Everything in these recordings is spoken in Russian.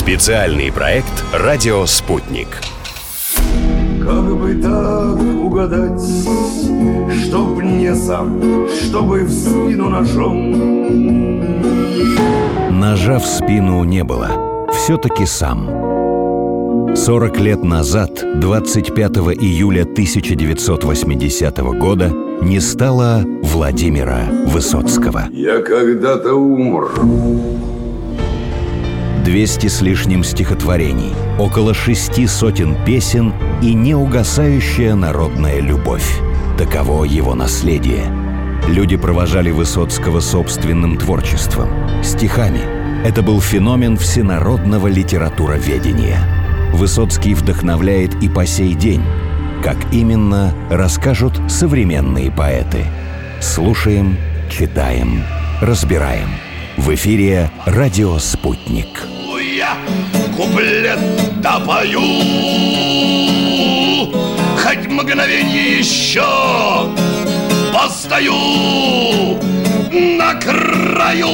Специальный проект «Радио Спутник». Как бы так угадать, чтоб не сам, чтобы в спину ножом. Ножа в спину не было, все-таки сам. 40 лет назад, 25 июля 1980 года, не стало Владимира Высоцкого. Я когда-то умр. 200 с лишним стихотворений, около шести сотен песен и неугасающая народная любовь. Таково его наследие. Люди провожали Высоцкого собственным творчеством, стихами. Это был феномен всенародного литературоведения – Высоцкий вдохновляет и по сей день. Как именно, расскажут современные поэты. Слушаем, читаем, разбираем. В эфире «Радио Спутник». Я куплет допою, Хоть мгновенье еще постою на краю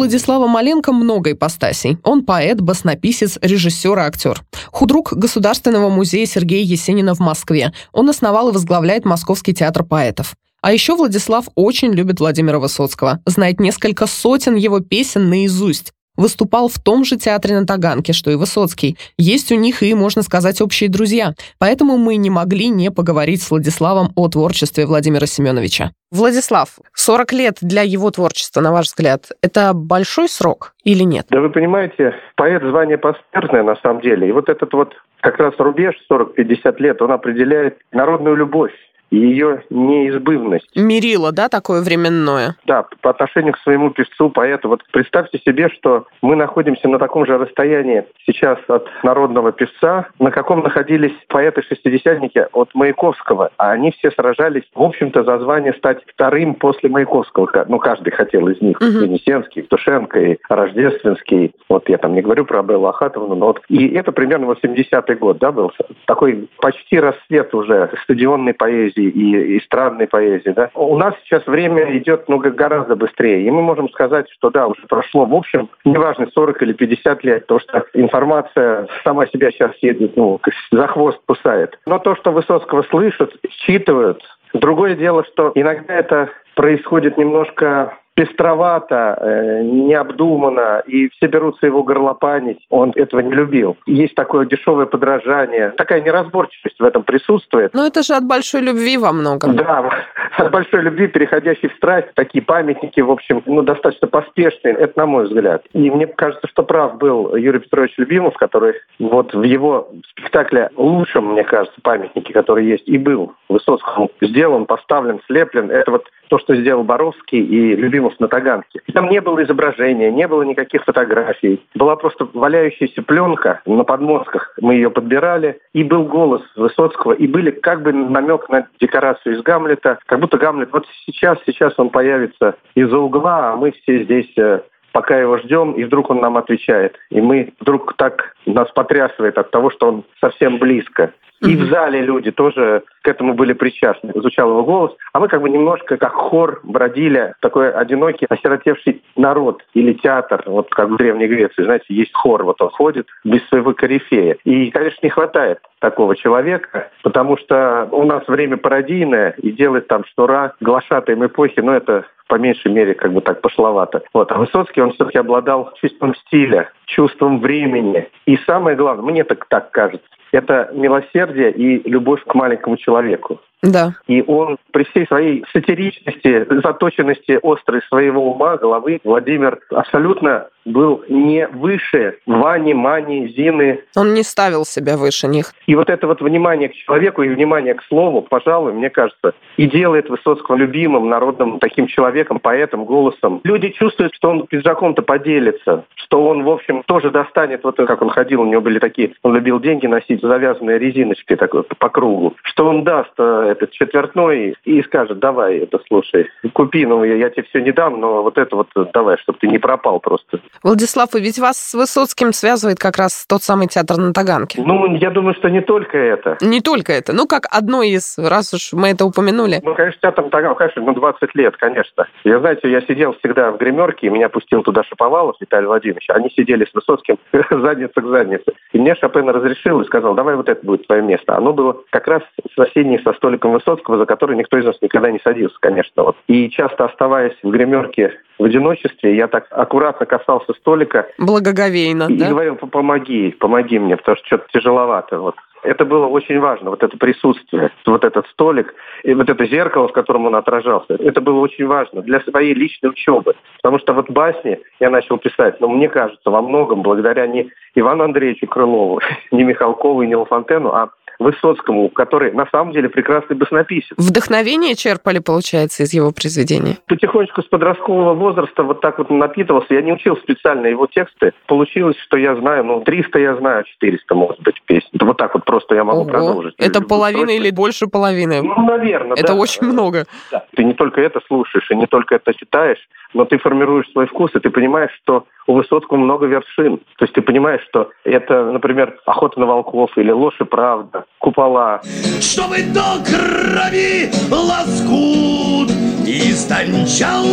Владислава Маленко много ипостасей. Он поэт, баснописец, режиссер и актер. Худрук Государственного музея Сергея Есенина в Москве. Он основал и возглавляет Московский театр поэтов. А еще Владислав очень любит Владимира Высоцкого, знает несколько сотен его песен наизусть выступал в том же театре на Таганке, что и Высоцкий. Есть у них и, можно сказать, общие друзья. Поэтому мы не могли не поговорить с Владиславом о творчестве Владимира Семеновича. Владислав, 40 лет для его творчества, на ваш взгляд, это большой срок или нет? Да вы понимаете, поэт звание посмертное на самом деле. И вот этот вот как раз рубеж 40-50 лет, он определяет народную любовь и ее неизбывность. Мерило, да, такое временное? Да, по отношению к своему певцу, поэту. Вот представьте себе, что мы находимся на таком же расстоянии сейчас от народного певца, на каком находились поэты-шестидесятники от Маяковского. А они все сражались, в общем-то, за звание стать вторым после Маяковского. Ну, каждый хотел из них. Угу. Енисенский, Тушенко и Рождественский. Вот я там не говорю про Беллу Ахатовну, но вот... И это примерно 80-й год, да, был такой почти рассвет уже стадионной поэзии поэзии и эстрадной поэзии. Да? У нас сейчас время идет ну, гораздо быстрее, и мы можем сказать, что да, уже прошло, в общем, неважно, 40 или 50 лет, потому что информация сама себя сейчас едет, ну, за хвост кусает. Но то, что Высоцкого слышат, считывают, Другое дело, что иногда это происходит немножко пестровато, э, необдуманно, и все берутся его горлопанить. Он этого не любил. Есть такое дешевое подражание. Такая неразборчивость в этом присутствует. Но это же от большой любви во многом. Да, от большой любви, переходящей в страсть. Такие памятники, в общем, ну, достаточно поспешные. Это на мой взгляд. И мне кажется, что прав был Юрий Петрович Любимов, который вот в его спектакле лучшем, мне кажется, памятнике, который есть, и был Высоцкому сделан, поставлен, слеплен. Это вот то, что сделал Боровский и Любимов на Таганке. И там не было изображения, не было никаких фотографий. Была просто валяющаяся пленка на подмостках. Мы ее подбирали. И был голос Высоцкого. И были как бы намек на декорацию из Гамлета. Как будто Гамлет вот сейчас, сейчас он появится из-за угла, а мы все здесь э, пока его ждем, и вдруг он нам отвечает. И мы вдруг так нас потрясывает от того, что он совсем близко. И в зале люди тоже к этому были причастны. Звучал его голос. А мы как бы немножко как хор бродили, такой одинокий, осиротевший народ или театр, вот как в Древней Греции, знаете, есть хор, вот он ходит без своего корифея. И, конечно, не хватает такого человека, потому что у нас время пародийное, и делать там шнура глашатаем эпохи, ну, это по меньшей мере как бы так пошловато. Вот. А Высоцкий, он все-таки обладал чувством стиля, чувством времени. И самое главное, мне так, так кажется, это милосердие и любовь к маленькому человеку. Да. И он при всей своей сатиричности, заточенности острой своего ума, головы, Владимир абсолютно был не выше Вани, Мани, Зины. Он не ставил себя выше них. И вот это вот внимание к человеку и внимание к слову, пожалуй, мне кажется, и делает Высоцкого любимым народным таким человеком, поэтом, голосом. Люди чувствуют, что он пиджаком-то поделится, что он, в общем, тоже достанет, вот как он ходил, у него были такие, он любил деньги носить, завязанные резиночкой такой по кругу, что он даст э, этот четвертной и скажет, давай, это слушай, купи, ну я, я тебе все не дам, но вот это вот давай, чтобы ты не пропал просто. Владислав, и ведь вас с Высоцким связывает как раз тот самый театр на Таганке. Ну, я думаю, что не только это. Не только это, ну как одно из, раз уж мы это упомянули. Ну, конечно, театр на Таганке, конечно, ну 20 лет, конечно. Я, знаете, я сидел всегда в гримерке, и меня пустил туда Шаповалов Виталий Владимирович. Они сидели с Высоцким задница к заднице. И мне Шопен разрешил и сказал, давай вот это будет твое место. Оно было как раз соседнее со столиком Высоцкого, за который никто из нас никогда не садился, конечно. Вот. И часто оставаясь в гримерке в одиночестве, я так аккуратно касался столика. Благоговейно, и, да? И говорил, помоги, помоги мне, потому что что-то тяжеловато. Вот. Это было очень важно, вот это присутствие, вот этот столик, и вот это зеркало, в котором он отражался. Это было очень важно для своей личной учебы. Потому что вот басни я начал писать, но мне кажется, во многом благодаря не Ивану Андреевичу Крылову, не Михалкову и не Лафонтену, а Высоцкому, который на самом деле прекрасный баснописец. Вдохновение черпали, получается, из его произведений? Потихонечку с подросткового возраста вот так вот напитывался. Я не учил специально его тексты. Получилось, что я знаю, ну, 300 я знаю, 400, может быть, песен. Вот так вот просто я могу Ого. продолжить. Это половина или больше половины? Ну, наверное, Это да. очень много. Да. Ты не только это слушаешь и не только это читаешь, но ты формируешь свой вкус, и ты понимаешь, что у Высоцкого много вершин. То есть ты понимаешь, что это, например, «Охота на волков» или «Ложь и правда», «Купола». Чтобы до крови лоскут истончал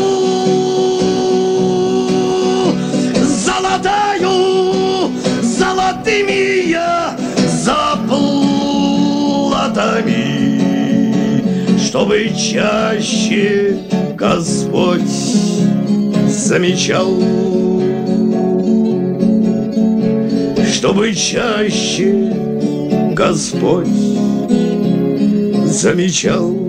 Золотаю золотыми я заплатами Чтобы чаще Господь замечал Чтобы чаще Господь замечал.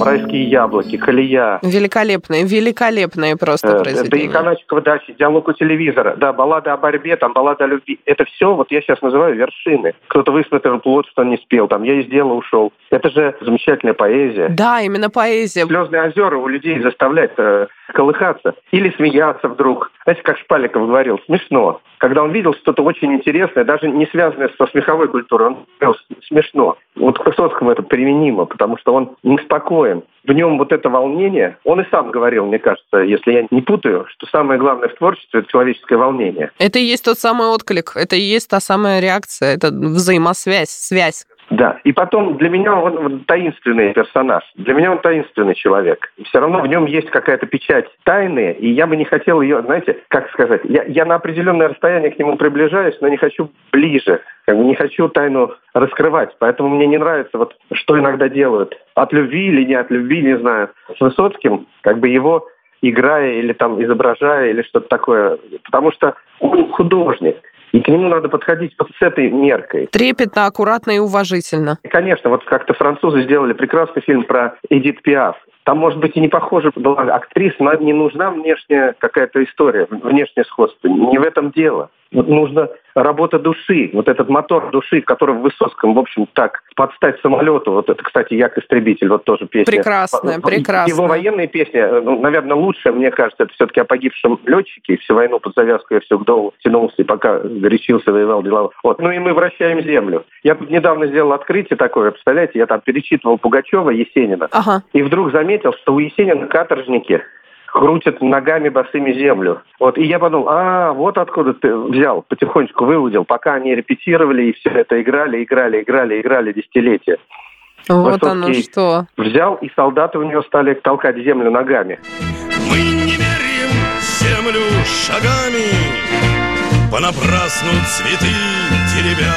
«Райские яблоки», «Колея», Великолепные, великолепные просто Э, Да и произведения. Каначикова дача, диалог у телевизора, да, баллада о борьбе, там, баллада о любви. Это все, вот я сейчас называю вершины. Кто-то высмотрел плод, что он не спел, там, я из дела ушел. Это же замечательная поэзия. Да, именно поэзия. Слезные озера у людей заставляет э, колыхаться или смеяться вдруг. Знаете, как Шпаликов говорил, смешно. Когда он видел что-то очень интересное, даже не связанное со смеховой культурой, он говорил, смешно. Вот к Высоцкому это применимо, потому что он неспокоен. В нем вот это волнение, он и сам говорил, мне кажется, если я не путаю, что самое главное в творчестве – это человеческое волнение. Это и есть тот самый отклик, это и есть та самая реакция, это взаимосвязь, связь. Да, и потом для меня он, таинственный персонаж, для меня он таинственный человек. Все равно в нем есть какая-то печать тайны, и я бы не хотел ее, знаете, как сказать, я, я на определенное расстояние к нему приближаюсь, но не хочу ближе, как бы не хочу тайну раскрывать. Поэтому мне не нравится, вот что иногда делают, от любви или не от любви, не знаю, с Высоцким, как бы его играя или там изображая или что-то такое. Потому что он художник. И к нему надо подходить вот с этой меркой. Трепетно, аккуратно и уважительно. И, конечно, вот как-то французы сделали прекрасный фильм про Эдит Пиаф. Там, может быть, и не похожа была актриса, но не нужна внешняя какая-то история, внешнее сходство. Не в этом дело. Вот нужно работа души, вот этот мотор души, который в Высоцком, в общем, так, подстать самолету. Вот это, кстати, Як-истребитель, вот тоже песня. Прекрасная, прекрасная. Его военные песни, ну, наверное, лучшая, мне кажется, это все-таки о погибшем летчике. Всю войну под завязку я все к долу тянулся, и пока горячился, воевал, делал. Вот. Ну и мы вращаем землю. Я тут недавно сделал открытие такое, представляете, я там перечитывал Пугачева, Есенина, Ага. и вдруг заметил, что у Есенина каторжники крутят ногами босыми землю. Вот, и я подумал, а, вот откуда ты взял, потихонечку выудил, пока они репетировали и все это играли, играли, играли, играли десятилетия. Вот оно что. Взял, и солдаты у него стали толкать землю ногами. Мы не меряем землю шагами, Понапрасну цветы теребя.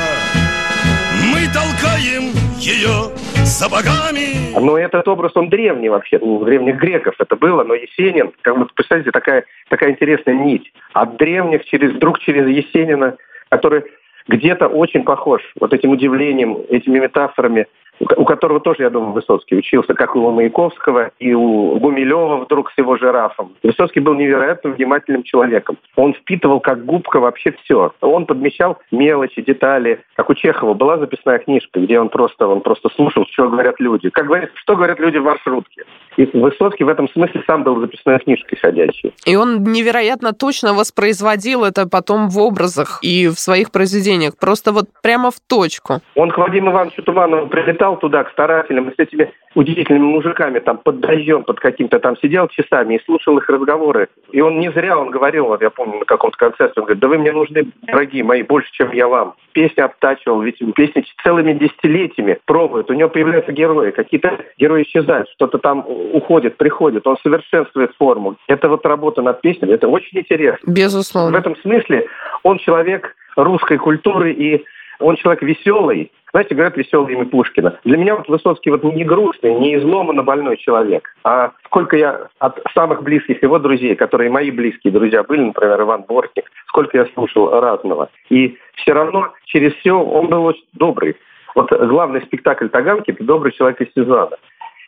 Мы толкаем ее сапогами. Но этот образ, он древний вообще, у древних греков это было, но Есенин, как бы, представляете, такая, такая интересная нить. От древних через, вдруг через Есенина, который где-то очень похож вот этим удивлением, этими метафорами, у ко- у которого тоже, я думаю, Высоцкий учился, как и у Маяковского, и у Гумилева вдруг с его жирафом. Высоцкий был невероятно внимательным человеком. Он впитывал как губка вообще все. Он подмечал мелочи, детали. Как у Чехова была записная книжка, где он просто, он просто слушал, что говорят люди. Как говорят, что говорят люди в маршрутке. И Высоцкий в этом смысле сам был записной книжкой ходячей. И он невероятно точно воспроизводил это потом в образах и в своих произведениях. Просто вот прямо в точку. Он к Вадиму Ивановичу Туманову прилетал приезжал туда к старателям с этими удивительными мужиками там под дождем, под каким-то там сидел часами и слушал их разговоры. И он не зря, он говорил, вот я помню на каком-то концерте, он говорит, да вы мне нужны, дорогие мои, больше, чем я вам. Песни обтачивал, ведь песни целыми десятилетиями пробуют. У него появляются герои, какие-то герои исчезают, что-то там уходит, приходит, он совершенствует форму. Это вот работа над песнями, это очень интересно. Безусловно. В этом смысле он человек русской культуры и он человек веселый, знаете, говорят веселое имя Пушкина. Для меня вот Высоцкий вот не грустный, не изломанно больной человек. А сколько я от самых близких его друзей, которые мои близкие друзья были, например, Иван Бортник, сколько я слушал разного. И все равно через все он был очень добрый. Вот главный спектакль Таганки – это «Добрый человек из Сезанна».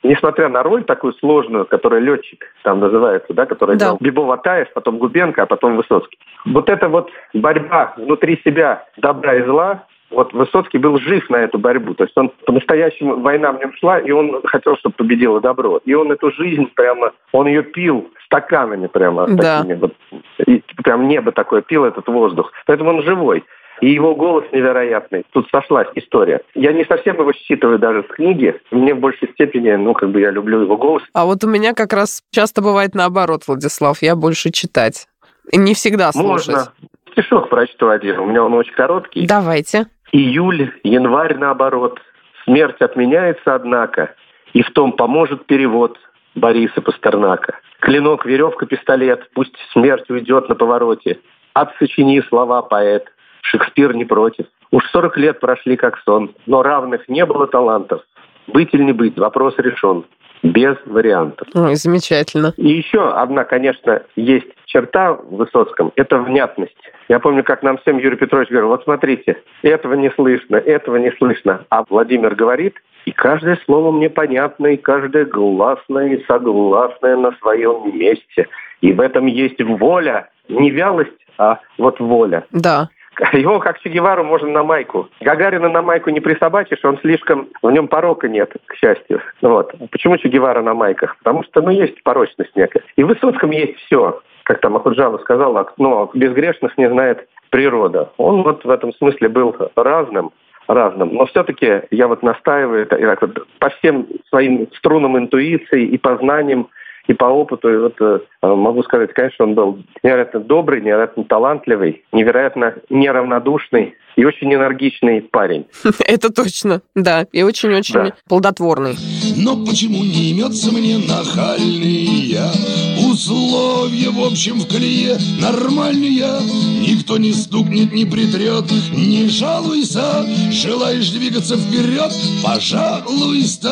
Несмотря на роль такую сложную, которая летчик там называется, да, которая да. Бибо Ватаев, потом Губенко, а потом Высоцкий. Вот эта вот борьба внутри себя добра и зла, вот Высоцкий был жив на эту борьбу. То есть он по-настоящему, война в нем шла, и он хотел, чтобы победило добро. И он эту жизнь прямо, он ее пил стаканами прямо. Да. Такими, вот, и прям небо такое пил, этот воздух. Поэтому он живой. И его голос невероятный. Тут сошлась история. Я не совсем его считываю даже с книги. Мне в большей степени, ну, как бы я люблю его голос. А вот у меня как раз часто бывает наоборот, Владислав. Я больше читать. И не всегда слушать. Можно. Стишок прочту один. У меня он очень короткий. Давайте. Июль, январь наоборот. Смерть отменяется, однако, и в том поможет перевод Бориса Пастернака. Клинок, веревка, пистолет, пусть смерть уйдет на повороте. Отсочини слова, поэт. Шекспир не против. Уж сорок лет прошли как сон, но равных не было талантов. Быть или не быть, вопрос решен без вариантов. Ой, замечательно. И еще одна, конечно, есть черта в Высоцком – это внятность. Я помню, как нам всем Юрий Петрович говорил, вот смотрите, этого не слышно, этого не слышно. А Владимир говорит, и каждое слово мне понятно, и каждое гласное и согласное на своем месте. И в этом есть воля, не вялость, а вот воля. Да. Его, как Че Гевару, можно на майку. Гагарина на майку не присобачишь, он слишком... В нем порока нет, к счастью. Вот. Почему Че Гевара на майках? Потому что, ну, есть порочность некая. И в Высоцком есть все. Как там Ахуджава сказала, но безгрешных не знает природа. Он вот в этом смысле был разным, разным. Но все-таки я вот настаиваю по всем своим струнам интуиции и познаниям, и по опыту, и вот э, могу сказать, конечно, он был невероятно добрый, невероятно талантливый, невероятно неравнодушный и очень энергичный парень. Это точно, да, и очень-очень да. плодотворный. Но почему не имется мне нахальные условия, в общем, в колее нормальные? Никто не стукнет, не притрет, не жалуйся, желаешь двигаться вперед, пожалуйста.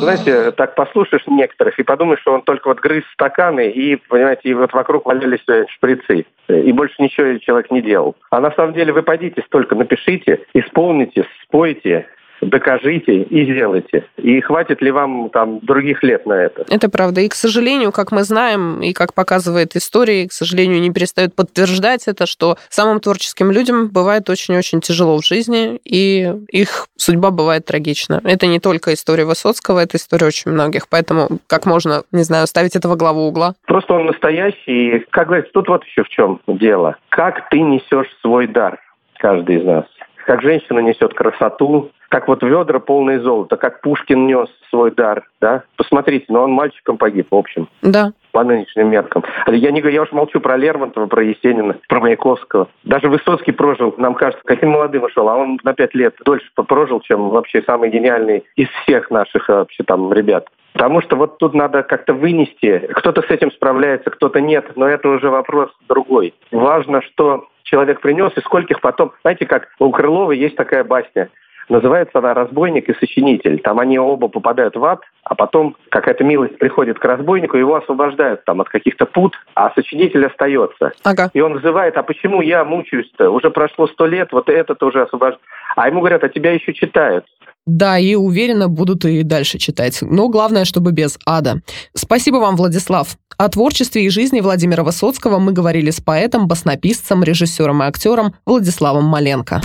Знаете, так послушаешь некоторых и подумаешь, что он только вот грыз стаканы и, понимаете, и вот вокруг валялись шприцы. И больше ничего человек не делал. А на самом деле вы пойдите столько напишите, исполните, спойте, докажите и сделайте. И хватит ли вам там других лет на это? Это правда. И, к сожалению, как мы знаем, и как показывает история, к сожалению, не перестают подтверждать это, что самым творческим людям бывает очень-очень тяжело в жизни, и их судьба бывает трагична. Это не только история Высоцкого, это история очень многих. Поэтому как можно, не знаю, ставить этого главу угла? Просто он настоящий. Как говорится, тут вот еще в чем дело. Как ты несешь свой дар, каждый из нас как женщина несет красоту, как вот ведра полные золота, как Пушкин нес свой дар, да? Посмотрите, но он мальчиком погиб, в общем. Да. По нынешним меркам. Я, не, я уж молчу про Лермонтова, про Есенина, про Маяковского. Даже Высоцкий прожил, нам кажется, каким молодым ушел, а он на пять лет дольше прожил, чем вообще самый гениальный из всех наших э, вообще там ребят. Потому что вот тут надо как-то вынести. Кто-то с этим справляется, кто-то нет, но это уже вопрос другой. Важно, что человек принес и скольких потом... Знаете, как у Крылова есть такая басня. Называется она «Разбойник и сочинитель». Там они оба попадают в ад, а потом какая-то милость приходит к разбойнику, его освобождают там от каких-то пут, а сочинитель остается. Ага. И он называет, а почему я мучаюсь-то? Уже прошло сто лет, вот этот уже освобожден. А ему говорят, а тебя еще читают. Да, и уверенно будут и дальше читать. Но главное, чтобы без ада. Спасибо вам, Владислав. О творчестве и жизни Владимира Высоцкого мы говорили с поэтом, баснописцем, режиссером и актером Владиславом Маленко.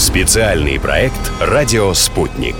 Специальный проект «Радио Спутник».